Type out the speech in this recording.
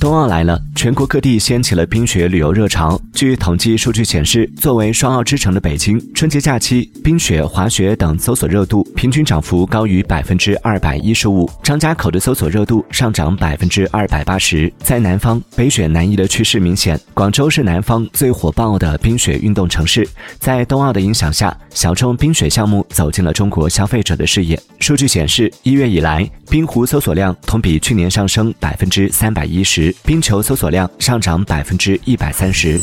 冬奥来了，全国各地掀起了冰雪旅游热潮。据统计数据显示，作为双奥之城的北京，春节假期冰雪、滑雪等搜索热度平均涨幅高于百分之二百一十五。张家口的搜索热度上涨百分之二百八十。在南方，北雪南移的趋势明显。广州是南方最火爆的冰雪运动城市。在冬奥的影响下，小众冰雪项目走进了中国消费者的视野。数据显示，一月以来，冰壶搜索量同比去年上升百分之三百一十。冰球搜索量上涨百分之一百三十。